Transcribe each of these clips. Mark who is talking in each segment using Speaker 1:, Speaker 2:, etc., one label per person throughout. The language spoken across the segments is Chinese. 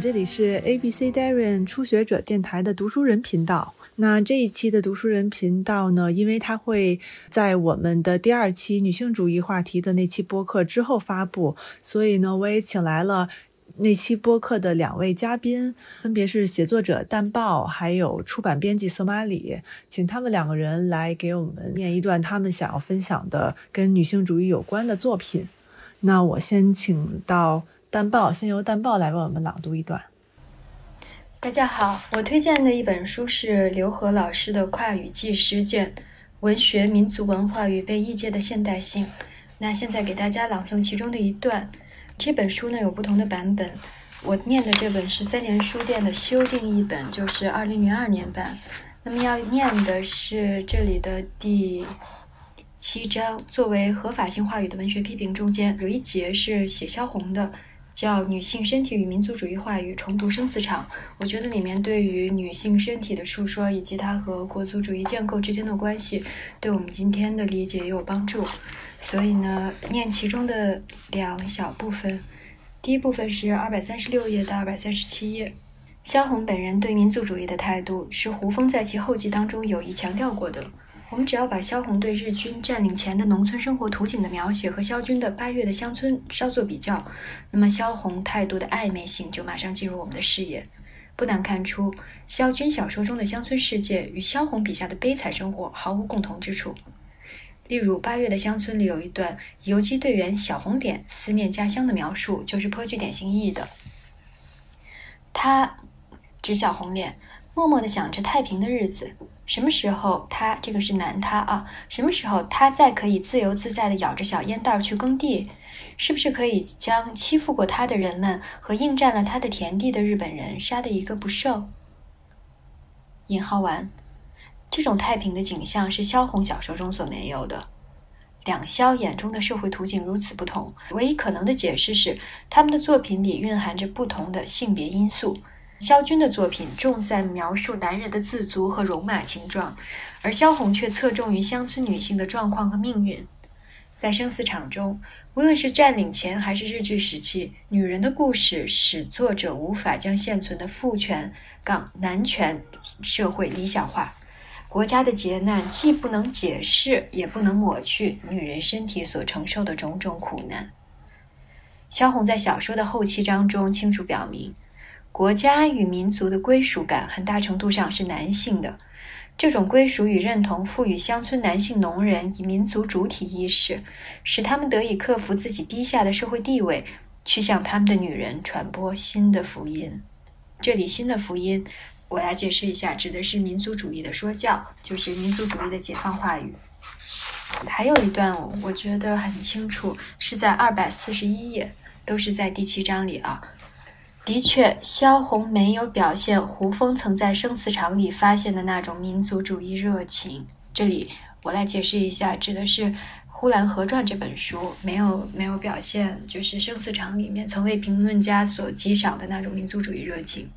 Speaker 1: 这里是 ABC Darren 初学者电台的读书人频道。那这一期的读书人频道呢，因为它会在我们的第二期女性主义话题的那期播客之后发布，所以呢，我也请来了那期播客的两位嘉宾，分别是写作者淡豹，还有出版编辑索马里，请他们两个人来给我们念一段他们想要分享的跟女性主义有关的作品。那我先请到。淡豹，先由淡豹来为我们朗读一段。
Speaker 2: 大家好，我推荐的一本书是刘和老师的《跨语记实践：文学、民族文化与被异界的现代性》。那现在给大家朗诵其中的一段。这本书呢有不同的版本，我念的这本是三联书店的修订译本，就是二零零二年版。那么要念的是这里的第七章，作为合法性话语的文学批评中间有一节是写萧红的。叫《女性身体与民族主义话语重读生死场》，我觉得里面对于女性身体的述说，以及它和国族主义建构之间的关系，对我们今天的理解也有帮助。所以呢，念其中的两小部分。第一部分是二百三十六页到二百三十七页。萧红本人对民族主义的态度，是胡风在其后记当中有意强调过的。我们只要把萧红对日军占领前的农村生活图景的描写和萧军的《八月的乡村》稍作比较，那么萧红态度的暧昧性就马上进入我们的视野。不难看出，萧军小说中的乡村世界与萧红笔下的悲惨生活毫无共同之处。例如，《八月的乡村》里有一段游击队员小红点思念家乡的描述，就是颇具典型意义的。他指小红脸，默默地想着太平的日子。什么时候他这个是男他啊？什么时候他再可以自由自在地咬着小烟袋去耕地？是不是可以将欺负过他的人们和应占了他的田地的日本人杀得一个不剩？引号完，这种太平的景象是萧红小说中所没有的。两萧眼中的社会图景如此不同，唯一可能的解释是他们的作品里蕴含着不同的性别因素。萧军的作品重在描述男人的自足和戎马情状，而萧红却侧重于乡村女性的状况和命运。在生死场中，无论是占领前还是日据时期，女人的故事使作者无法将现存的父权港男权社会理想化。国家的劫难既不能解释，也不能抹去女人身体所承受的种种苦难。萧红在小说的后七章中清楚表明。国家与民族的归属感很大程度上是男性的，这种归属与认同赋予乡村男性农人以民族主体意识，使他们得以克服自己低下的社会地位，去向他们的女人传播新的福音。这里“新的福音”，我来解释一下，指的是民族主义的说教，就是民族主义的解放话语。还有一段，我觉得很清楚，是在二百四十一页，都是在第七章里啊。的确，萧红没有表现胡风曾在生死场里发现的那种民族主义热情。这里我来解释一下，指的是《呼兰河传》这本书没有没有表现，就是生死场里面曾为评论家所激赏的那种民族主义热情。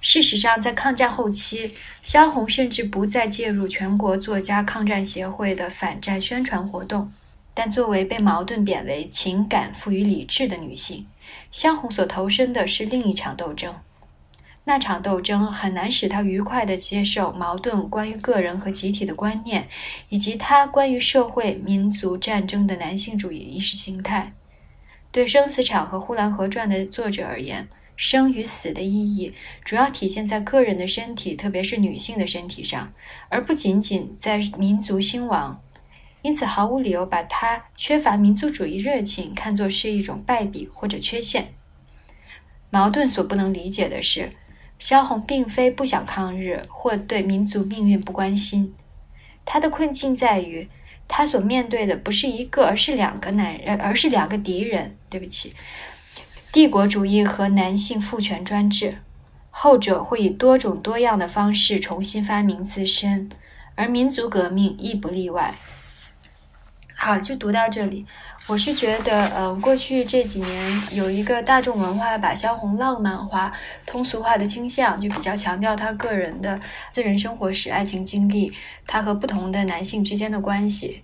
Speaker 2: 事实上，在抗战后期，萧红甚至不再介入全国作家抗战协会的反战宣传活动，但作为被矛盾贬为情感赋予理智的女性。萧红所投身的是另一场斗争，那场斗争很难使她愉快地接受矛盾关于个人和集体的观念，以及他关于社会、民族战争的男性主义意识形态。对《生死场》和《呼兰河传》的作者而言，生与死的意义主要体现在个人的身体，特别是女性的身体上，而不仅仅在民族兴亡。因此，毫无理由把他缺乏民族主义热情看作是一种败笔或者缺陷。矛盾所不能理解的是，萧红并非不想抗日或对民族命运不关心。他的困境在于，他所面对的不是一个，而是两个男人，而是两个敌人。对不起，帝国主义和男性父权专制，后者会以多种多样的方式重新发明自身，而民族革命亦不例外。好，就读到这里。我是觉得，嗯，过去这几年有一个大众文化把萧红浪漫化、通俗化的倾向，就比较强调她个人的私人生活史、爱情经历，她和不同的男性之间的关系。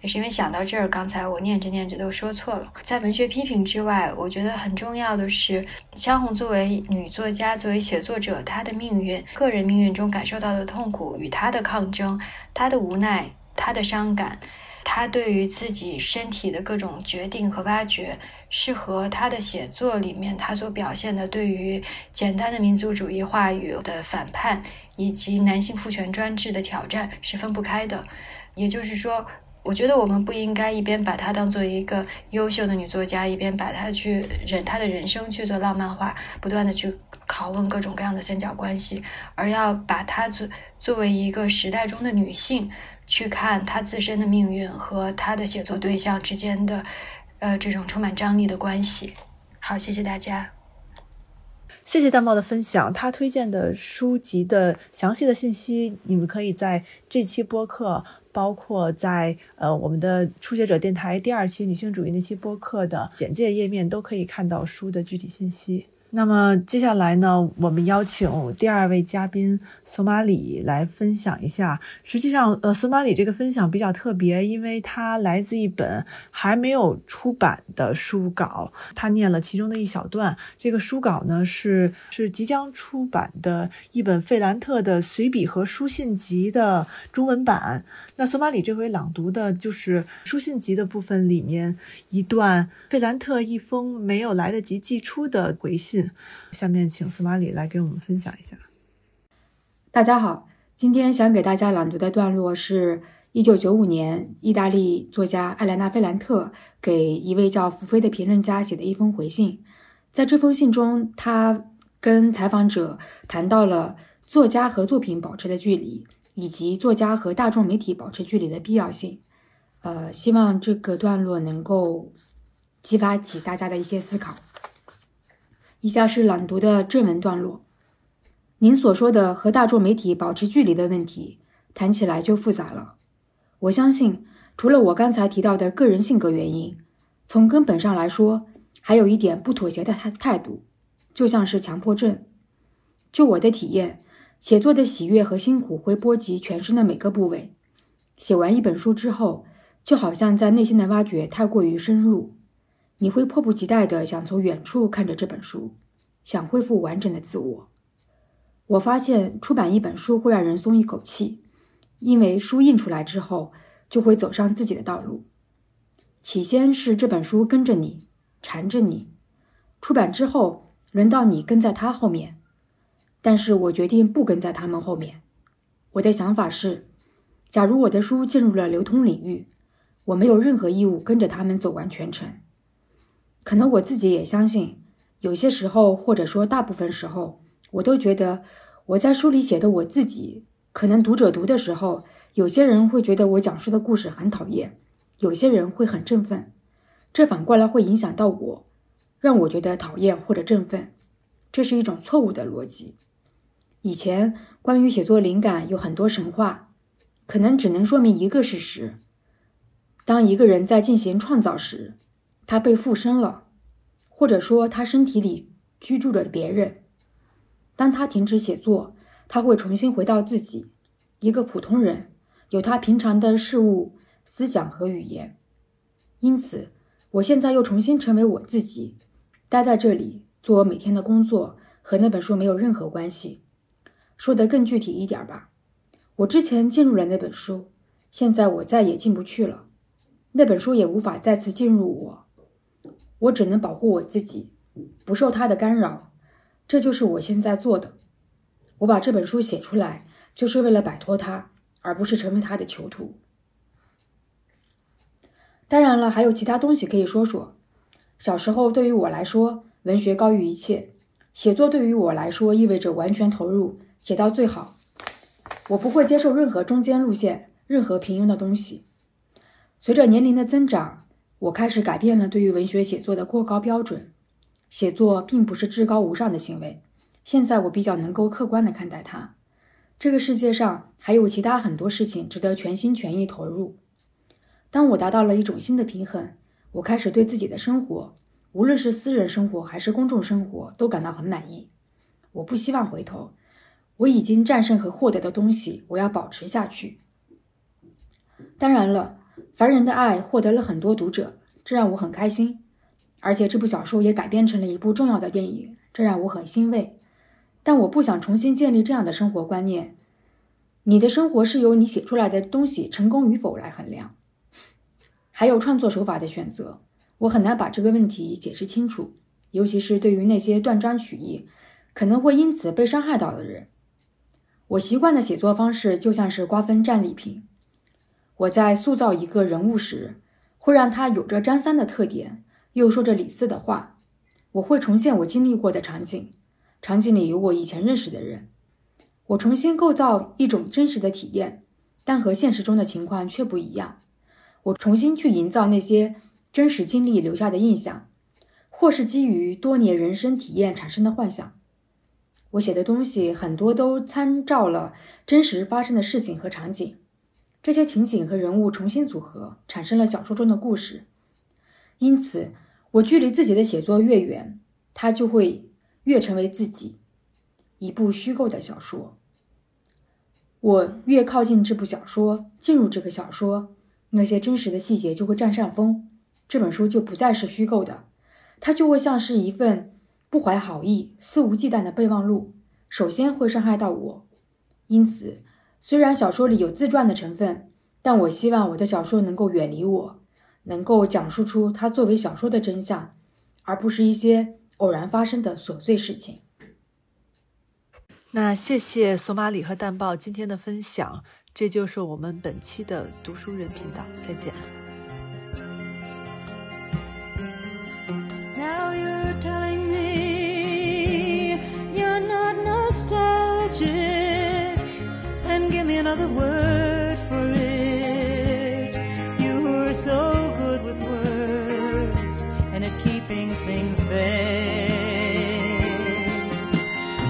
Speaker 2: 也是因为想到这儿，刚才我念着念着都说错了。在文学批评之外，我觉得很重要的是，萧红作为女作家，作为写作者，她的命运、个人命运中感受到的痛苦与她的抗争、她的无奈、她的伤感。他对于自己身体的各种决定和挖掘，是和他的写作里面他所表现的对于简单的民族主义话语的反叛，以及男性父权专制的挑战是分不开的。也就是说，我觉得我们不应该一边把她当做一个优秀的女作家，一边把她去忍她的人生去做浪漫化，不断的去拷问各种各样的三角关系，而要把她作作为一个时代中的女性。去看他自身的命运和他的写作对象之间的，呃，这种充满张力的关系。好，谢谢大家。
Speaker 1: 谢谢大茂的分享。他推荐的书籍的详细的信息，你们可以在这期播客，包括在呃我们的初学者电台第二期女性主义那期播客的简介页面，都可以看到书的具体信息。那么接下来呢，我们邀请第二位嘉宾索马里来分享一下。实际上，呃，索马里这个分享比较特别，因为它来自一本还没有出版的书稿。他念了其中的一小段。这个书稿呢，是是即将出版的一本费兰特的随笔和书信集的中文版。那索马里这回朗读的就是书信集的部分里面一段费兰特一封没有来得及寄出的回信。下面请司马里来给我们分享一下。
Speaker 3: 大家好，今天想给大家朗读的段落是一九九五年意大利作家艾莱娜·菲兰特给一位叫福菲的评论家写的一封回信。在这封信中，他跟采访者谈到了作家和作品保持的距离，以及作家和大众媒体保持距离的必要性。呃，希望这个段落能够激发起大家的一些思考。以下是朗读的正文段落。您所说的和大众媒体保持距离的问题，谈起来就复杂了。我相信，除了我刚才提到的个人性格原因，从根本上来说，还有一点不妥协的态态度，就像是强迫症。就我的体验，写作的喜悦和辛苦会波及全身的每个部位。写完一本书之后，就好像在内心的挖掘太过于深入。你会迫不及待地想从远处看着这本书，想恢复完整的自我。我发现出版一本书会让人松一口气，因为书印出来之后就会走上自己的道路。起先是这本书跟着你，缠着你；出版之后，轮到你跟在他后面。但是我决定不跟在他们后面。我的想法是，假如我的书进入了流通领域，我没有任何义务跟着他们走完全程。可能我自己也相信，有些时候，或者说大部分时候，我都觉得我在书里写的我自己，可能读者读的时候，有些人会觉得我讲述的故事很讨厌，有些人会很振奋，这反过来会影响到我，让我觉得讨厌或者振奋，这是一种错误的逻辑。以前关于写作灵感有很多神话，可能只能说明一个事实：当一个人在进行创造时。他被附身了，或者说他身体里居住着别人。当他停止写作，他会重新回到自己，一个普通人，有他平常的事物、思想和语言。因此，我现在又重新成为我自己，待在这里做我每天的工作，和那本书没有任何关系。说得更具体一点吧，我之前进入了那本书，现在我再也进不去了，那本书也无法再次进入我。我只能保护我自己，不受他的干扰，这就是我现在做的。我把这本书写出来，就是为了摆脱他，而不是成为他的囚徒。当然了，还有其他东西可以说说。小时候对于我来说，文学高于一切，写作对于我来说意味着完全投入，写到最好。我不会接受任何中间路线，任何平庸的东西。随着年龄的增长。我开始改变了对于文学写作的过高标准，写作并不是至高无上的行为。现在我比较能够客观地看待它。这个世界上还有其他很多事情值得全心全意投入。当我达到了一种新的平衡，我开始对自己的生活，无论是私人生活还是公众生活，都感到很满意。我不希望回头。我已经战胜和获得的东西，我要保持下去。当然了。凡人的爱获得了很多读者，这让我很开心。而且这部小说也改编成了一部重要的电影，这让我很欣慰。但我不想重新建立这样的生活观念。你的生活是由你写出来的东西成功与否来衡量。还有创作手法的选择，我很难把这个问题解释清楚，尤其是对于那些断章取义，可能会因此被伤害到的人。我习惯的写作方式就像是瓜分战利品。我在塑造一个人物时，会让他有着张三的特点，又说着李四的话。我会重现我经历过的场景，场景里有我以前认识的人。我重新构造一种真实的体验，但和现实中的情况却不一样。我重新去营造那些真实经历留下的印象，或是基于多年人生体验产生的幻想。我写的东西很多都参照了真实发生的事情和场景，这些情景和人物重新组合，产生了小说中的故事。因此，我距离自己的写作越远，它就会越成为自己。一部虚构的小说，我越靠近这部小说，进入这个小说，那些真实的细节就会占上风，这本书就不再是虚构的，它就会像是一份不怀好意、肆无忌惮的备忘录，首先会伤害到我。因此，虽然小说里有自传的成分，但我希望我的小说能够远离我，能够讲述出它作为小说的真相，而不是一些偶然发生的琐碎事情。
Speaker 4: 那谢谢索马里和蛋豹今天的分享，这就是我们本期的读书人频道，再见。Another word for it. You were so good with words and at keeping things vague.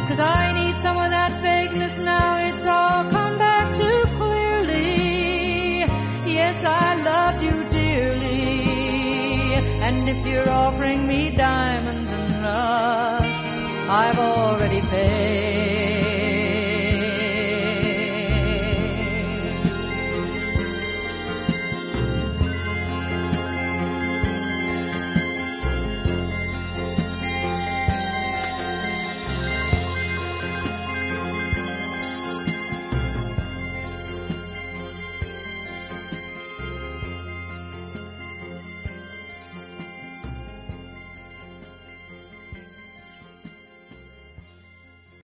Speaker 4: Cause I need some of that vagueness now, it's all come back too clearly. Yes, I loved you dearly. And if you're offering me diamonds and rust, I've already paid.